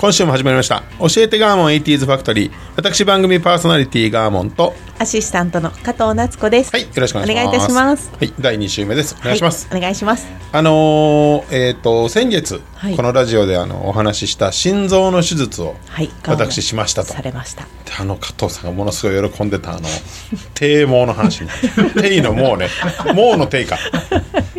今週も始まりました。教えてガーモン 80s ファクトリー。私番組パーソナリティガーモンとアシスタントの加藤夏子です。はいよろしくお願いします。お願いいたします。はい第2週目です。お願いします、はいお願いします。あのーえっ、と先月、はい。このラジオであのお話しした心臓の手術をはい。私しましたと。されました。あの加藤さんがものすごい喜んでたあの 低毛の話低 のもうね。もうの低か。い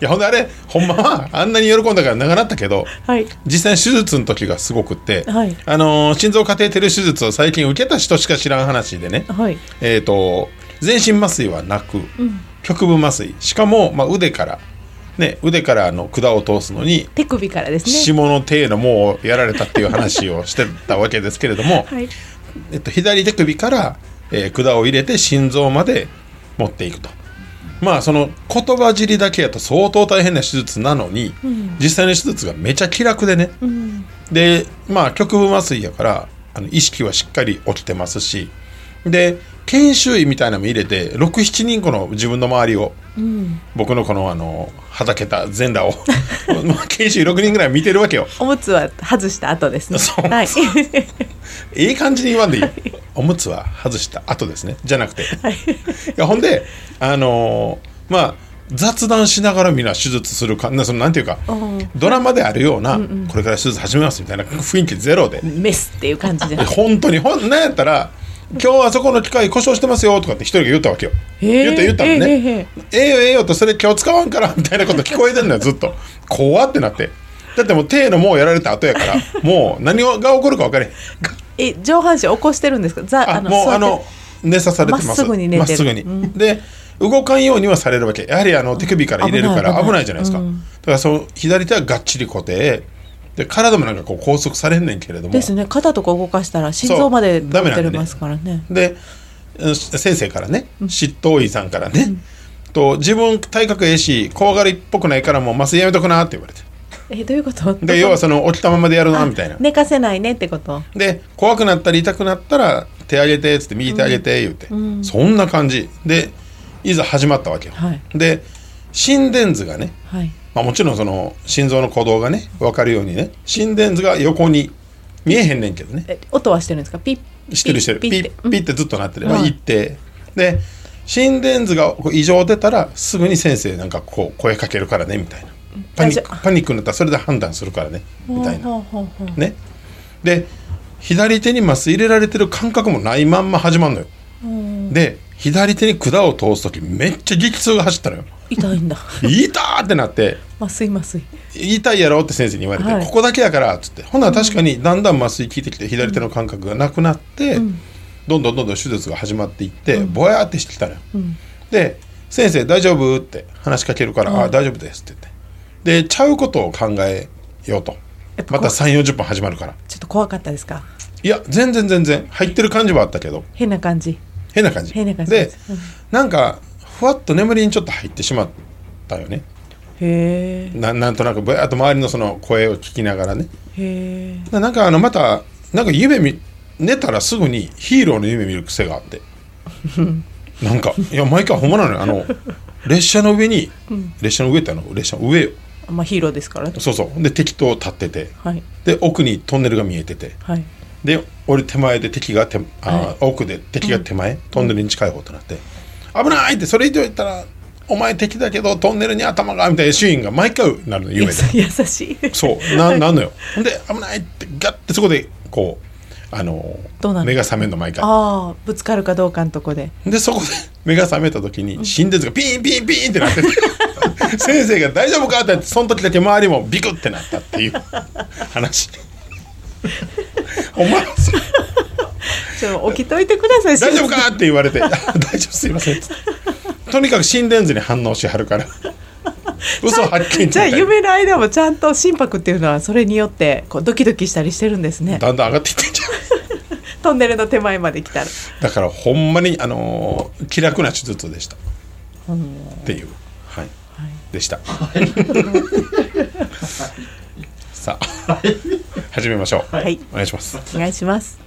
やほんであれほんまはあんなに喜んだから長なったけどはい。実際に手術の時がすごくって、はいあのー心臓カテーテル手術を最近受けた人しか知らん話でね、はい。えー、と全身麻酔はなく、局部麻酔しかも、まあ、腕から、ね、腕からあの管を通すのに手首からですね。下の手のもうやられたっていう話をしてたわけですけれども、はい。えっと、左手首から、えー管を入れて心臓まで持っていくと。まあその言葉尻だけやと相当大変な手術なのに、実際の手術がめちゃ気楽でね、うん。でまあ局部麻酔やからあの意識はしっかり起きてますし。で研修医みたいなのも入れて67人この自分の周りをうん。僕のこのあのはだけた全裸を まあ研修医6人ぐらい見てるわけよおむつは外した後ですね。そうはい。い い感じに言わんでいいおむつは外した後ですねじゃなくていはい。やほんであのーまあ雑談しながらみんな手術するかなそのなんていうかうんドラマであるような、これから手術始めますみたいな雰囲気ゼロでメスっていう感じでで。本当にほんなんやったら「今日あそこの機械故障してますよ」とかって一人が言ったわけよ。へー言った言ったのね。へーええよええよとそれ今日使わんからみたいなこと聞こえてんのよずっと。怖ってなって。だってもう手のもうやられた後やから もう何が起こるか分かれへん。え、上半身起こしてるんですか？ざ、あもうあの寝さされてます。まっすぐに寝てる。うんで動かんようにはされるわけ。やはりあの手首から入れるから危ないじゃないですか。うんだからその左手はがっちり固定。で体もなんかこう拘束されんねんけれども。ですね。肩とか動かしたら心臓までダメなんだね。出てますからね。でうん先生からね執刀医さんからね、と自分体格ええし怖がりっぽくないからもう麻酔やめとくなって言われて。え、どういうこと？で要はその起きたままでやるなみたいな。寝かせないねってこと？で怖くなったり痛くなったら手上げてっつって右手上げて言うて、ん。そんな感じ。でいざ始まったわけよ、はい。で心電図がね、はい。まあ、もちろんその心臓の鼓動がね分かるようにね心電図が横に見えへんねんけどね。え、音はしてるんですか？ピッ。してるしてる。ピッて。ピッってずっとなってる、はい一定で心電図が異常出たらすぐに先生なんかこう声かけるからねみたいな。パニックパニックになったらそれで判断するからねみたいな。ね。で左手に麻酔入れられてる感覚もないまんま始まるのよ。で左手に管を通す時めっちゃ激痛が走ったのよ痛いんだ。「痛ー!」ってなって麻酔麻酔。「痛いやろ?」って先生に言われて「はいここだけやから」っつってほんなら確かにだんだん麻酔効いてきて左手の感覚がなくなって、どんどんどんどん手術が始まっていって、ぼやーってしてきたのよ、で「先生大丈夫?」って話しかけるから「あ大丈夫です」って言ってでちゃうことを考えようとまた3 4 0分始まるからちょっと怖かったですか？いや全然全然入ってる感じはあったけど変な感じ。変な感じ変な感じでうんなんかふわっと眠りにちょっと入ってしまったよね。へえ。ななんとなくぼやっと周りのその声を聞きながらね。へえ。ななんかあのまたなんか夢見寝たらすぐにヒーローの夢見る癖があって。なんかいや毎回ほんまなのよ。あの列車の上に、列車の上ってあの列車の上よまあヒーローですからね。そうそう。で敵と立ってて。はい。で奥にトンネルが見えてて。はい。で俺手前で敵が手あ、はい。奥で敵が手前、トンネルに近い方となって「危ない!」ってそれ以上言ったら「お前敵だけどトンネルに頭が」みたいなシーンが毎回なるの夢で優優しい。そうななんのよほんで「危ない!」ってガッてそこでこうあのどうなの？目が覚めるの毎回ああぶつかるかどうかのとこで。でそこで目が覚めた時に心電図がピンピンピンってなってて 先生が「大丈夫か?」って言ってその時だけ周りもビクってなったっていう話 お前でも起きといてください。大丈夫かって言われて「大丈夫すいません」とにかく心電図に反応しはるから。嘘発見じゃあ夢の間もちゃんと心拍っていうのはそれによってこうドキドキしたりしてるんですね。だんだん上がっていってんじゃん。トンネルの手前まで来たら。だからほんまにあのー気楽な手術でした。っていう。はい、でした。さあ始めましょう、はい。お願いします。お願いします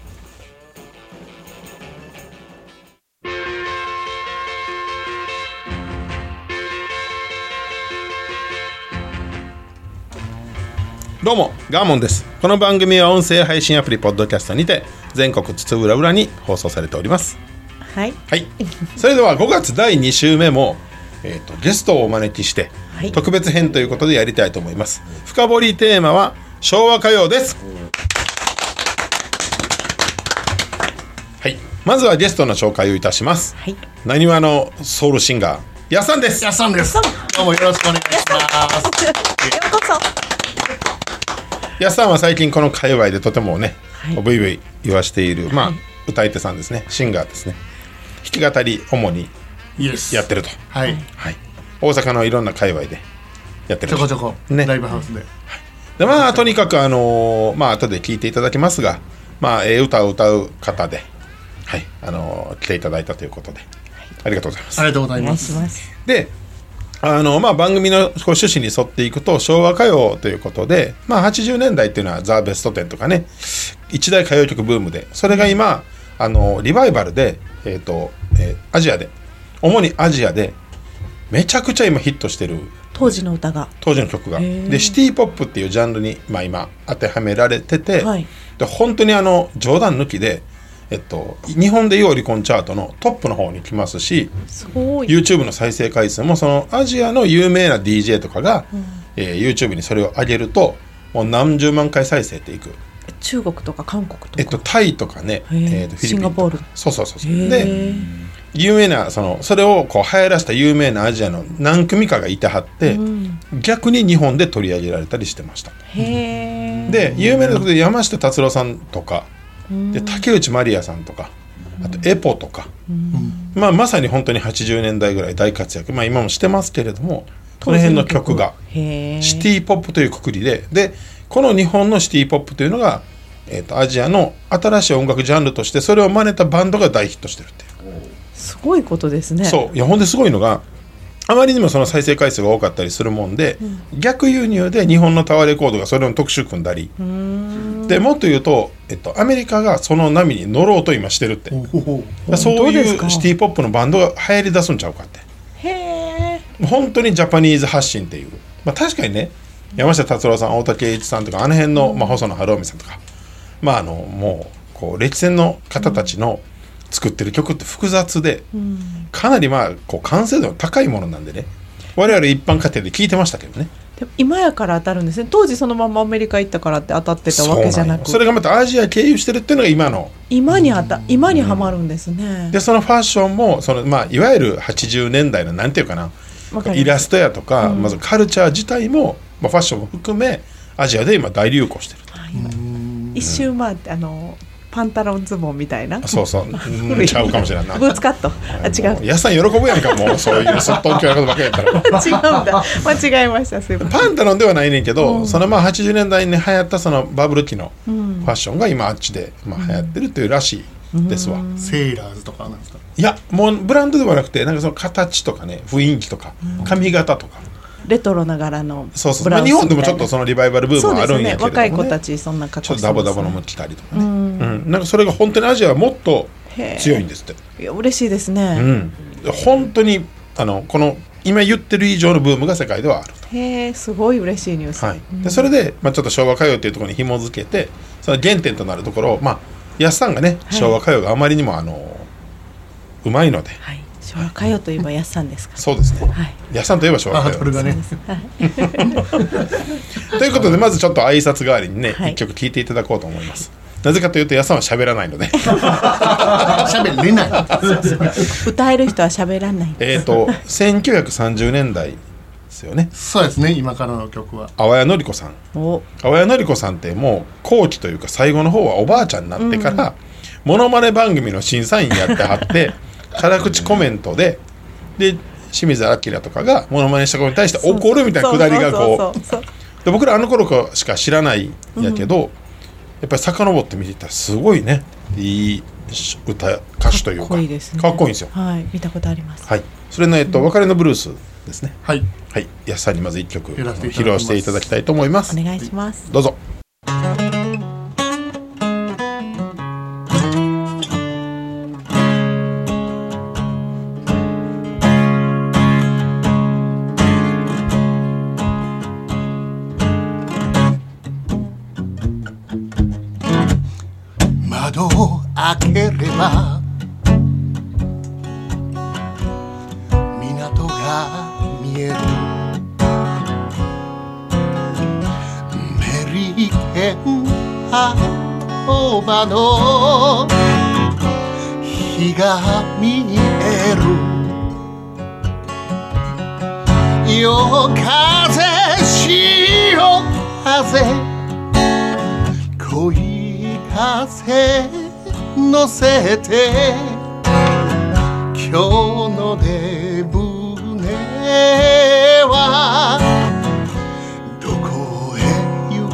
どうもガーモンです。この番組は音声配信アプリポッドキャストにて全国津々浦々に放送されております。はい。はい。それでは5月第2週目も、えー、とゲストをお招きして、はい。特別編ということでやりたいと思います。深掘りテーマは昭和歌謡です。はい。まずはゲストの紹介をいたします。はい。なにわのソウルシンガーやっさんです。やっさんです。どうもよろしくお願いします。ようこそやっさんは最近この界隈でとてもね、はい。ブイブイ言わしているまあ、歌い手さんですね。シンガーですね。弾き語り主に。やってると、はい。はい、大阪のいろんな界隈でやってる。ちょこちょこ、ね。ライブハウスで。でまあとにかくあのーまあ後で聞いていただきますがまあええ歌を歌う方ではい。あのー来ていただいたということで、ありがとうございます。ありがとうございます。であのまあ、番組のこう趣旨に沿っていくと昭和歌謡ということで、まあ、80年代っていうのはザ・ベスト10とかね一大歌謡曲ブームでそれが今あのリバイバルで、えーとえーアジアで主にアジアでめちゃくちゃ今ヒットしてる当時の歌が。当時の曲が。でシティ・ポップっていうジャンルに、まあ、今当てはめられてて、はい。で本当にあの冗談抜きで、えっと、日本でいうオリコンチャートのトップの方に来ますしす YouTube の再生回数もそのアジアの有名な DJ とかが、えー YouTube にそれを上げるともう何十万回再生っていく、中国とか韓国とか。えっと、タイとかね、えーとフィリピンとか。シンガポール。そうそうそうそう。へでー。有名なそのそれをこう流行らせた有名なアジアの何組かがいてはって、うん。逆に日本で取り上げられたりしてました。へえで有名なところで山下達郎さんとかで竹内まりやさんとかあとエポとか、まあ、まさに本当に80年代ぐらい大活躍、まあ、今もしてますけれどもこの辺の曲がシティ・ポップというくくりで。でこの日本のシティ・ポップというのが、えー、とアジアの新しい音楽ジャンルとしてそれを真似たバンドが大ヒットしてるっていう、すごいことですね。そう。いやほんですごいのがあまりにもその再生回数が多かったりするもんで、逆輸入で日本のタワーレコードがそれの特集組んだり。でもっと言うと、えっと、アメリカがその波に乗ろうと今してるって。そう本当ですか？いうシティ・ポップのバンドが流行り出すんちゃうかって。へえ本当にジャパニーズ発信っていう、まあ、確かにね山下達郎さん大竹栄一さんとかあの辺の、まあ、細野晴臣さんとか。まああのもうこう歴戦の方たちの作ってる曲って複雑で、かなりまあこう完成度の高いものなんでね。我々一般家庭で聞いてましたけどね。でも今やから当たるんですね。当時そのままアメリカ行ったからって当たってたわけじゃなく。それがまたアジア経由してるっていうのが今の。今にあた今にはまるんですね、でそのファッションもその、まあ、いわゆる80年代のなんていうかな。イラストやとか、まずカルチャー自体も、まあ、ファッションも含めアジアで今大流行してる一周回ってあのパンタロンズボンみたいな。とそうそう。うんちゃうかもしれんな。ブーツカットあ違う。やさん喜ぶやんかもう。そういうすっとんきょうなことばっかりやったら。違うんだ。間違えました。すいません。パンタロンではないねんけど、そのまあ80年代に流行ったそのバブル期のフん。ァッションが今あっちで、まあ、流行ってるっていうらしいですわ、セーラーズとかなんですか？いやもうブランドではなくてなんかその形とかね雰囲気とか髪型とか、レトロな柄のそうそう、ブまあ、日本でもちょっとそのリバイバルブームはあるんやけれども、ね、若い子たちそんな格ちょっと好してます、ね、ダボダボのも着たりとかね、うん。なんかそれが本当にアジアはもっと強いんですって、いや嬉しいですうね、ん、本当にあのこの今言ってる以上のブームが世界ではあると、へえすごい嬉しいニュース、はい、でそれで、まあ、ちょっと昭和歌謡っていうところに紐づけてその原点となるところをまあ安さんがね昭和歌謡があまりにもあのうまいのではい昭和歌謡といえばやっさんですか？そうですね。はい。安さんといえば昭和歌謡。あそれがね。ということでまずちょっと挨拶代わりにね、はい。一曲聴いていただこうと思います。なぜかというと安さんは喋らないので。喋れない。歌える人は喋らないえっと1930年代ですよね。そうですね今からの曲は。淡谷のり子さん。お。淡谷のり子さんってもう後期というか最後の方はおばあちゃんになってから、モノマネ番組の審査員やってはって辛口コメントでで清水明とかがモノマネしたことに対して怒るみたいなくだりがこうで僕らあの頃しか知らないんやけど、やっぱり遡って見てたらすごいね。いい歌歌手というか。かっこいいですね。かっこいいんですよ。はい見たことあります。はい。それの、えっと、別れのブルースですね。はい。はい。安さんにまず一曲披露していただきたいと思います。お願いします。どうぞ開けれ乗せて今日の出船はどこへ行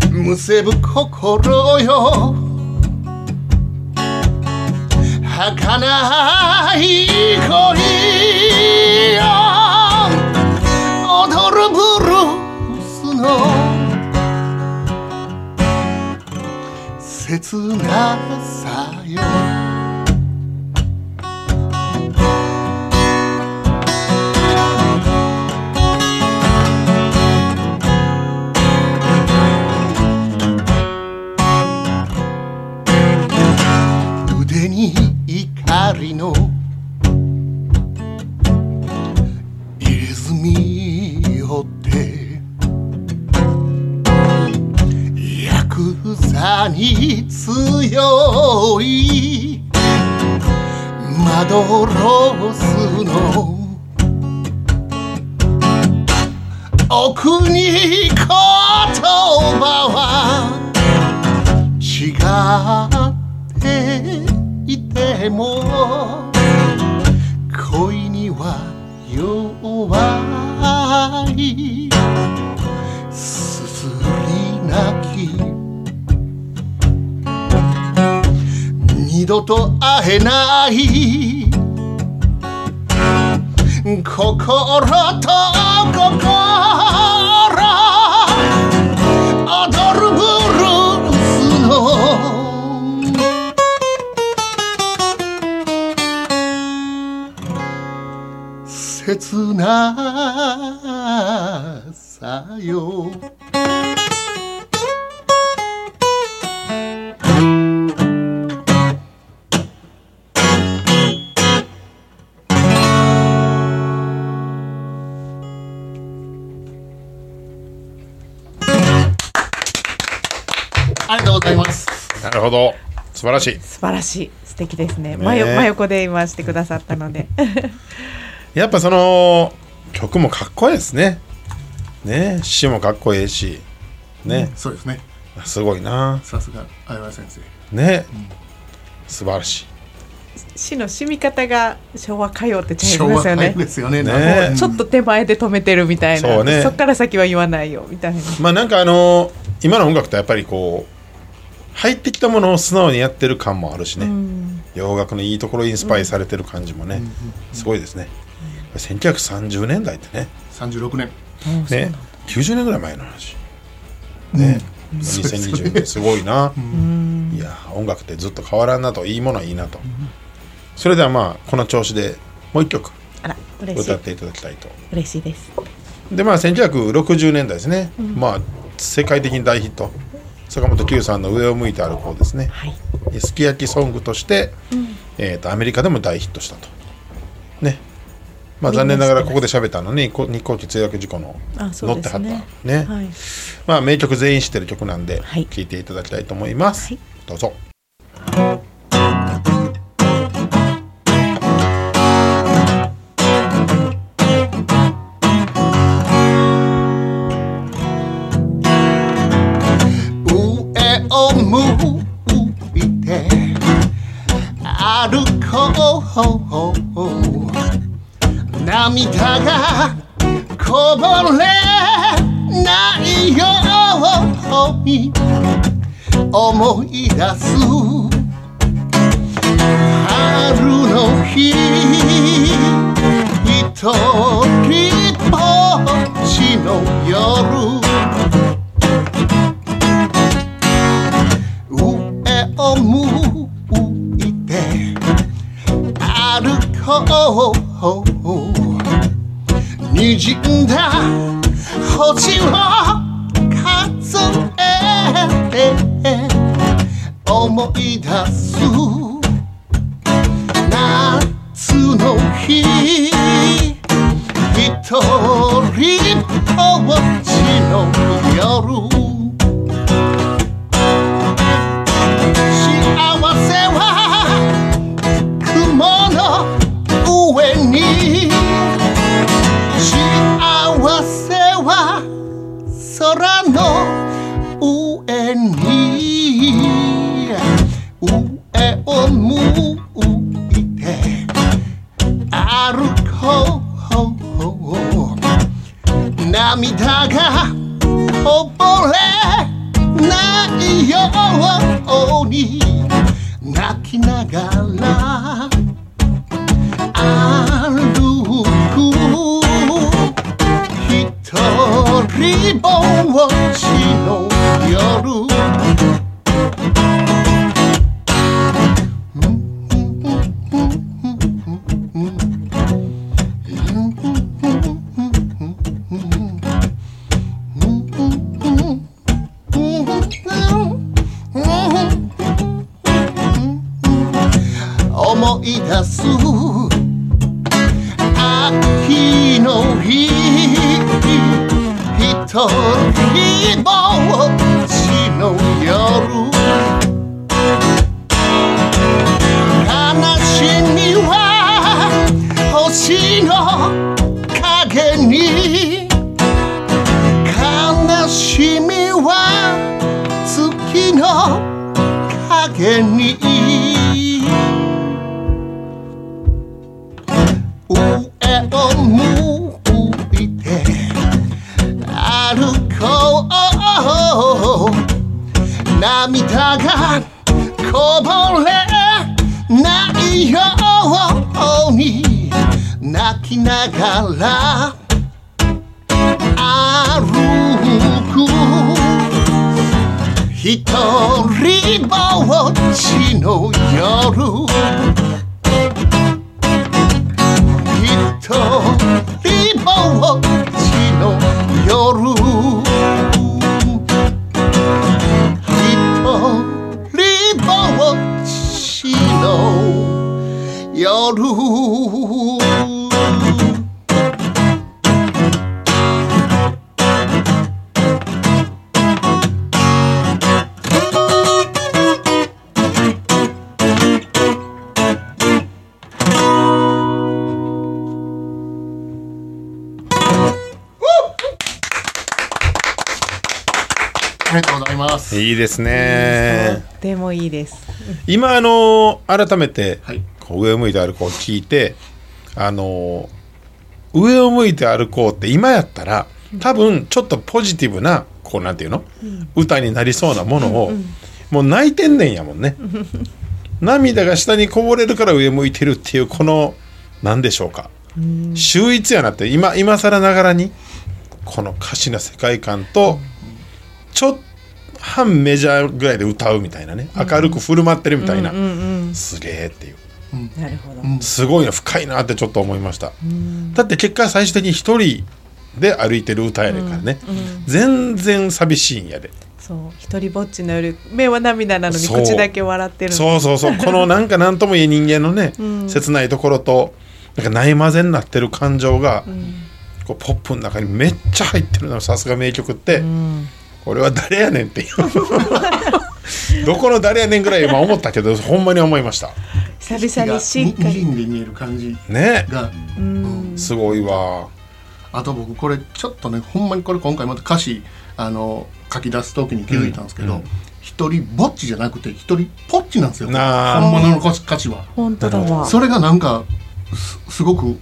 く？むせぶ心よ。儚い切違っていても恋には弱い。すすり泣き。二度と会えない。心と心。切なさよ。ありがとうございます。なるほど。素晴らしい。素晴らしい。素敵ですね。ね。真よ真横で今してくださったのでやっぱその曲もかっこいいですね。ね。詩もかっこいいし。ね、そうですね。すごいな。さすが相葉先生。ね、素晴らしい。詩の染み方が昭和歌謡ってちゃいますよね。謡ですよね。ね。うんちょっと手前で止めてるみたいな。そうね。っから先は言わないよ。みたいな。まあなんかあの今の音楽ってやっぱりこう入ってきたものを素直にやってる感もあるしね、うん。洋楽のいいところインスパイされてる感じもね、すごいですね、1930年代ってね。36年。ね。90年ぐらい前の話。ね、2020年すごいな、いや音楽ってずっと変わらんなといいものはいいなと、それではまあこの調子でもう一曲。あら嬉しい。歌っていただきたいと。嬉しいです。でまあ1960年代ですね、まあ世界的に大ヒット。坂本九さんの「上を向いて歩こう」ですね。はい。すき焼きソングとして、えー、とアメリカでも大ヒットしたと。ねまあ残念ながらここで喋ったのにこ日航機墜落事故の乗ってはったすねね。はい。まあ名曲全員知ってる曲なんではい。聴いていただきたいと思います、はい。どうぞ涙がこぼれないように思い出す春の日一滲ん涙が溺れないように泣きながら歩く一人ぼっちの夜。星の影に悲しみは月の影に。上を向いて歩こう。涙がこぼれきながら歩く。一人ぼっちの夜。一人ぼっちの夜。一人ぼっちの夜。あいいいですね。とってもいいです。今あの改めて、はい。こう上を向いて歩こう聞いてあの上を向いて歩こうって今やったら多分ちょっとポジティブなこうなんていうの、歌になりそうなものを、もう泣いてんねんやもんね。涙が下にこぼれるから上向いてるっていうこの何でしょうか。秀逸やなって今今更ながらにこの歌詞の世界観とちょっと半メジャーぐらいで歌うみたいなね。明るく振る舞ってるみたいな、うんうんすげえっていう。うん。なるほど。すごいな深いなってちょっと思いました、だって結果最終的に一人で歩いてる歌やねんからね、全然寂しいんやで。そう。一人ぼっちの夜目は涙なのにそう口だけ笑ってる。の。そうそうそう。このなんか何とも言え人間のね、切ないところとなんかないまぜになってる感情が、こうポップの中にめっちゃ入ってるのさすが名曲って、俺は誰やねんって。い うどこの誰やねんぐらい今思ったけどほんまに思いました。久々にしっかり。で見える感じ。ね。が。すごいわ。あと僕これちょっとねほんまにこれ今回また歌詞あの書き出す時に気づいたんですけど、一人ぼっちじゃなくて一人ぽっちなんですよ。なあ。本物の歌詞。歌詞は本当だわ。それがなんかすすごく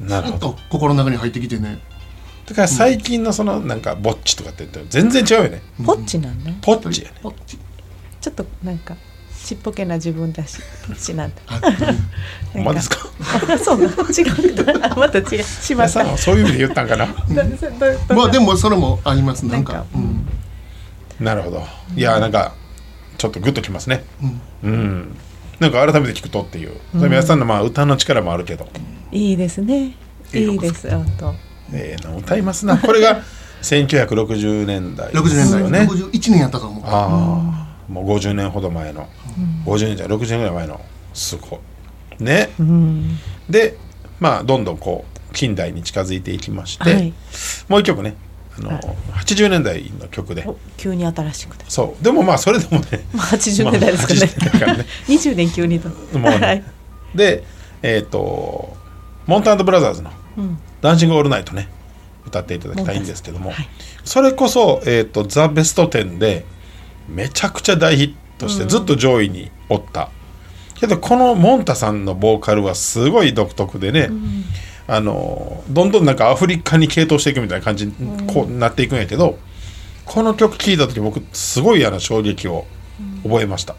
なるほど。ずっと心の中に入ってきてねだから最近のそのなんかぼっちとかって全然違うよね。ポッチなんねポッチやね。ち。ょっとなんかちっぽけな自分だし。ポッチなんだ。あほんまですか？あ そうなの。違う。あ また違う。しまそういう意味で言ったんかな？まあでもそれもあります。なんか。なんかうん。なるほど。いやなんかちょっとグッときますね。うん。うん。なんか改めて聞くとっていう、それ皆さんのまあ歌の力もあるけど、いいですね。いいいいです。本当ええな歌いますな。これが1960年代60です年代。よね61年やったと思う。ああ、もう50年ほど前の、50年じゃ60年ぐらい前のすごいね、うん。でまあどんどんこう近代に近づいていきまして、はい。もう一曲ね。あの、はい。80年代の曲で。お急に新しくて。そう。でもまあそれでもね。まあ80年代ですかね,、まあ80年代からね。20年急にと。もうね。はい、でえっ、とモンタブラザーズのうん、「ダンシング・オールナイトね」歌っていただきたいんですけども、はい。それこそ、えーと「ザ・ベスト10」でめちゃくちゃ大ヒットしてずっと上位におった、けどこのモンタさんのボーカルはすごい独特でね、あのどんどんなんかアフリカに傾倒していくみたいな感じにこうなっていくんやけど、この曲聴いた時僕すごいあの衝撃を覚えました。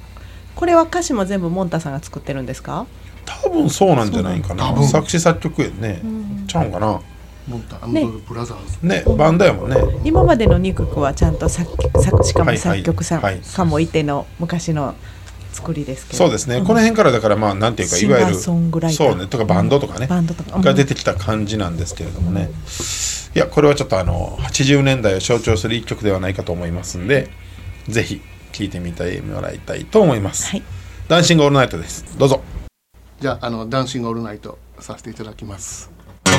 これは歌詞も全部モンタさんが作ってるんですか？多分そうなんじゃないかな。作詞作曲やね、ちゃうんかな。モンタね。ブラザーズ。ねバンドやもんね。今までの2曲はちゃんと作曲作しかもはいはい。作曲さんはい。かもいての昔の作りですけど。そうですね、この辺からだからまあなんていうかいわゆるシンガーソングライター。そうね。とかバンドとかね、バンドとか。うん。が出てきた感じなんですけれどもね、いやこれはちょっとあの80年代を象徴する一曲ではないかと思いますんでぜひ聴いてみてもらいたいと思います、はい。ダンシングオールナイトです。どうぞじゃあのダンシングオールナイトさせていただきます。甘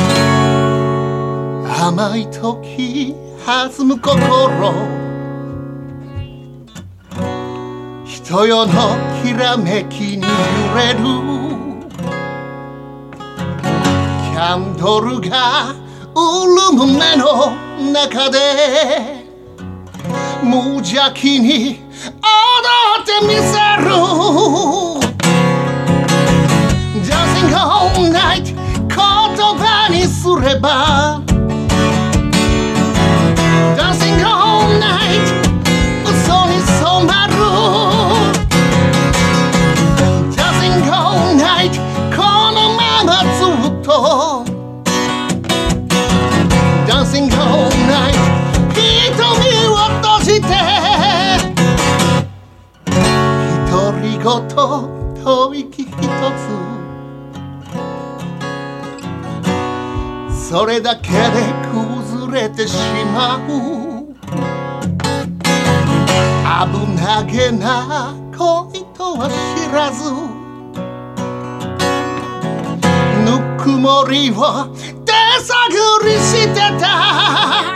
い時弾む心。人よのきらめきに揺れる。キャンドルが潤む目の中で。無邪気に踊ってみせる。Sing all night 言葉にすれば「ひとりごと息ひとつ」それだけで崩れてしまう。危なげな恋とは知らず。ぬくもりを手探りしてた。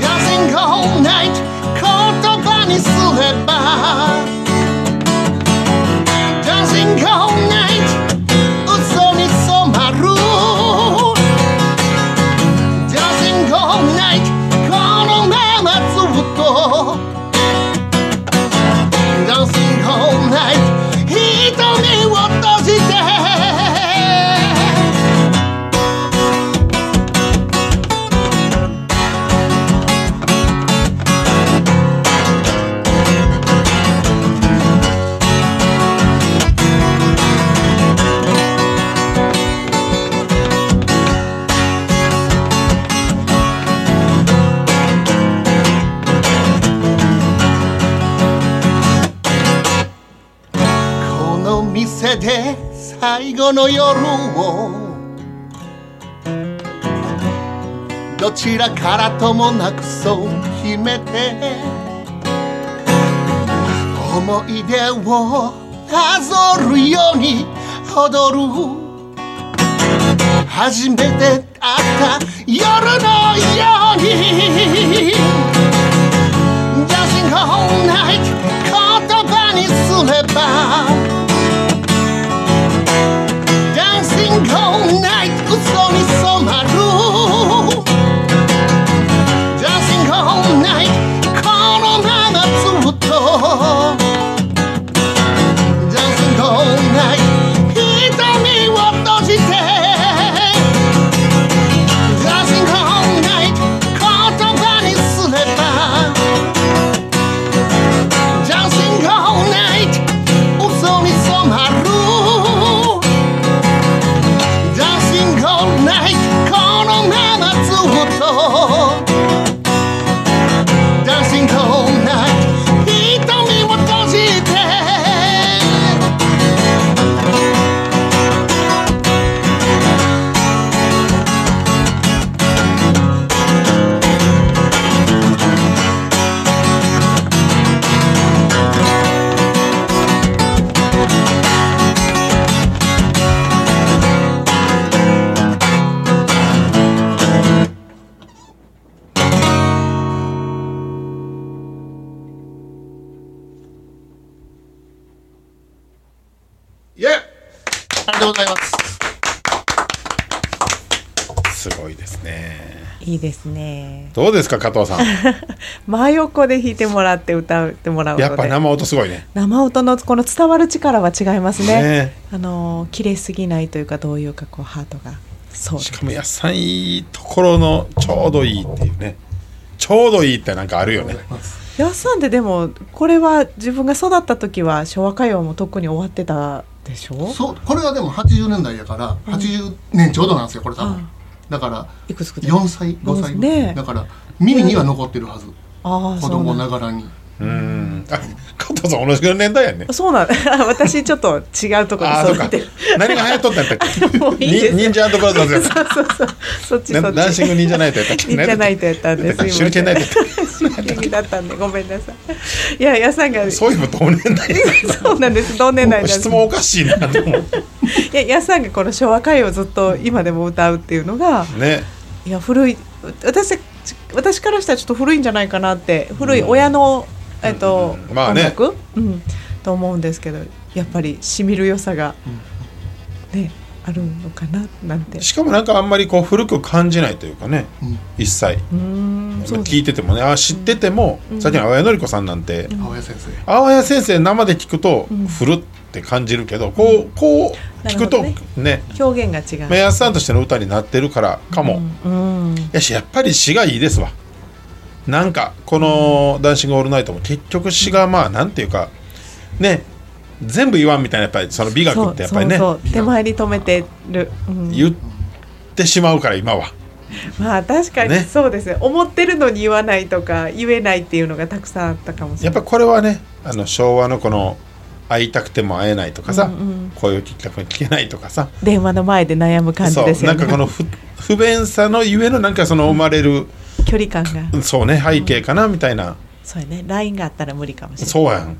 Dancing all night 言葉にすれば。で最後の夜を。どちらからともなくそう決めて思い出をなぞるように踊る。初めて会った夜のように。Dancing all night 言葉にすれば Dancing all night 嘘すごいですね。いいですね。どうですか加藤さん？真横で弾いてもらって歌ってもらうので。やっぱ生音すごいね。生音のこの伝わる力は違いますね。ね。あの綺麗すぎないというかどういうかこうハートが。そうしかも安さんいいところのちょうどいいっていうね。ちょうどいいってなんかあるよね。やっさんででもこれは自分が育った時は昭和歌謡も特に終わってたでしょ？そうこれはでも80年代やから、80年ちょうどなんですよこれ多分、はいだからいくつく4歳5歳ぐらい、ねだから耳には残ってるはず、子供ながらにうん。あ加藤さん同じぐらいの年代やんね。そうなん 私ちょっと違うところああそうか。で育てる。何が流行っとったんやったっけ？もういいです。に忍者ブラザーズやった。そうそうそう。そっちそっち。ダンシング忍者ナイトやったっけ？忍者ナイトやったんです。手裏剣ナイトやった。手裏剣だったんでごめんなさい。いややさんが。そういえば同年代そうなんです。同年代なんです。質問おかしいなと思う。いややさんがこの昭和歌謡をずっと今でも歌うっていうのがね。いや古い私私からしたらちょっと古いんじゃないかなって古い親の、えっと、うんまあね。音楽、うん、と思うんですけどやっぱりしみる良さが、ねあるのかななんて。しかもなんかあんまりこう古く感じないというかね。うん。一切。うーんそう聞いててもねあ知ってても、さっきの青谷のり子さんなんて、青谷先生。青谷先生生で聞くとん。古って感じるけど、こうこう聞くとなるね。表現が違う。目安さんとしての歌になってるからかも、うん、やしやっぱり詩がいいですわなんかこの「ダンシング・オールナイト」も結局詩がまあなんていうかね全部言わんみたいなやっぱりその美学ってやっぱりね。手前に止めてる、うん。言ってしまうから今は。まあ確かにね。そうですね。思ってるのに言わないとか言えないっていうのがたくさんあったかもしれない。やっぱこれはねあの昭和のこの会いたくても会えないとかさ、うんうん声を聞きたくても聞けないとかさ。電話の前で悩む感じですよね。なんかこの不 不便さのゆえのなんかその生まれる、距離感が。そうね背景かなみたいな、そうやね。LINE があったら無理かもしれない。そうやん、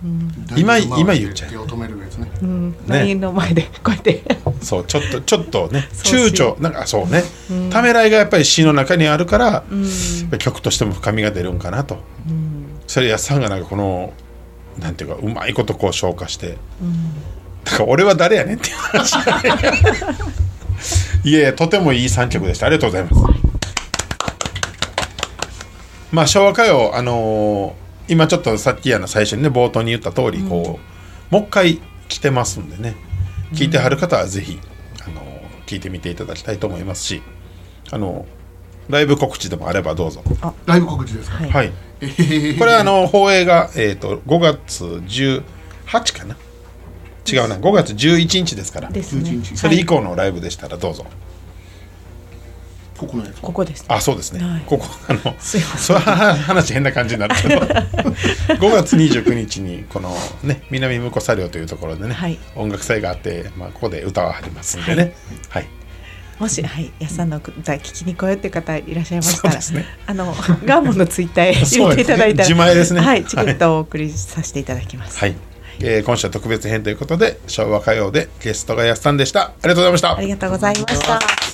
今今言っちゃう。手を止めるやつね。うん、ね。LINE の前でこうやって。そうちょっとちょっとね。躊躇。なんかそうね、ためらいがやっぱり詩の中にあるから、曲としても深みが出るんかなと、それやっさんがなんかこのなんていうかうまいことこう消化して、だから俺は誰やねんっていう話 いえいえとてもいい3曲でした。ありがとうございますまあ昭和歌謡あのー今ちょっとさっきあの最初にね冒頭に言った通りこう、もう一回来てますんでね。聞いてはる方はぜひ、あのー聞いてみていただきたいと思いますしあのライブ告知でもあればどうぞ。ライブ告知ですか、はい。これはあの放映が、えー、と5月18かな？違うな5月11日ですから。ですね。11日。それ以降のライブでしたらどうぞ、ここのやつ。ここですあそうですね、はい。ここあのすいません。それは話変な感じになる。けど5月29日にこのね南向こう作業というところでね、はい。音楽祭があって、まあ、ここで歌はありますんでね。はい、もしはい安さんの歌聞きに来ようって方いらっしゃいましたら、ね。あのガーモンのツイッターへ 入れていただいたらそうですね。自前ですねはい。チケットをお送りさせていただきます、はい。えー今週は特別編ということで昭和歌謡でゲストがやすさんでした。ありがとうございました。ありがとうございました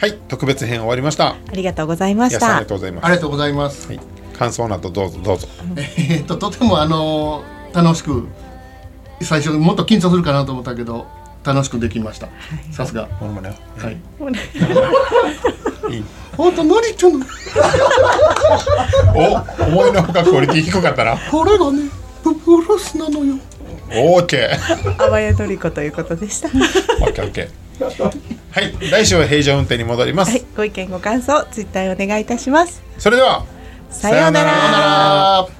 はい特別編終わりました。ありがとうございましやすさんありたがとうございます。ありがとうございます、はい、感想などどうぞどうぞ。えーっととてもあの楽しく最初もっと緊張するかなと思ったけど楽しくできました。さすが。モノマネよはい。いいあんた何言ってんのお思いのほかクオリティ低かったな。これがねブブルースなのよ。オーケー。あわやのりこということでした。オッケーオッケーはい来週は平常運転に戻ります、はい、ご意見ご感想ツイッターへお願いいたします。それではさようなら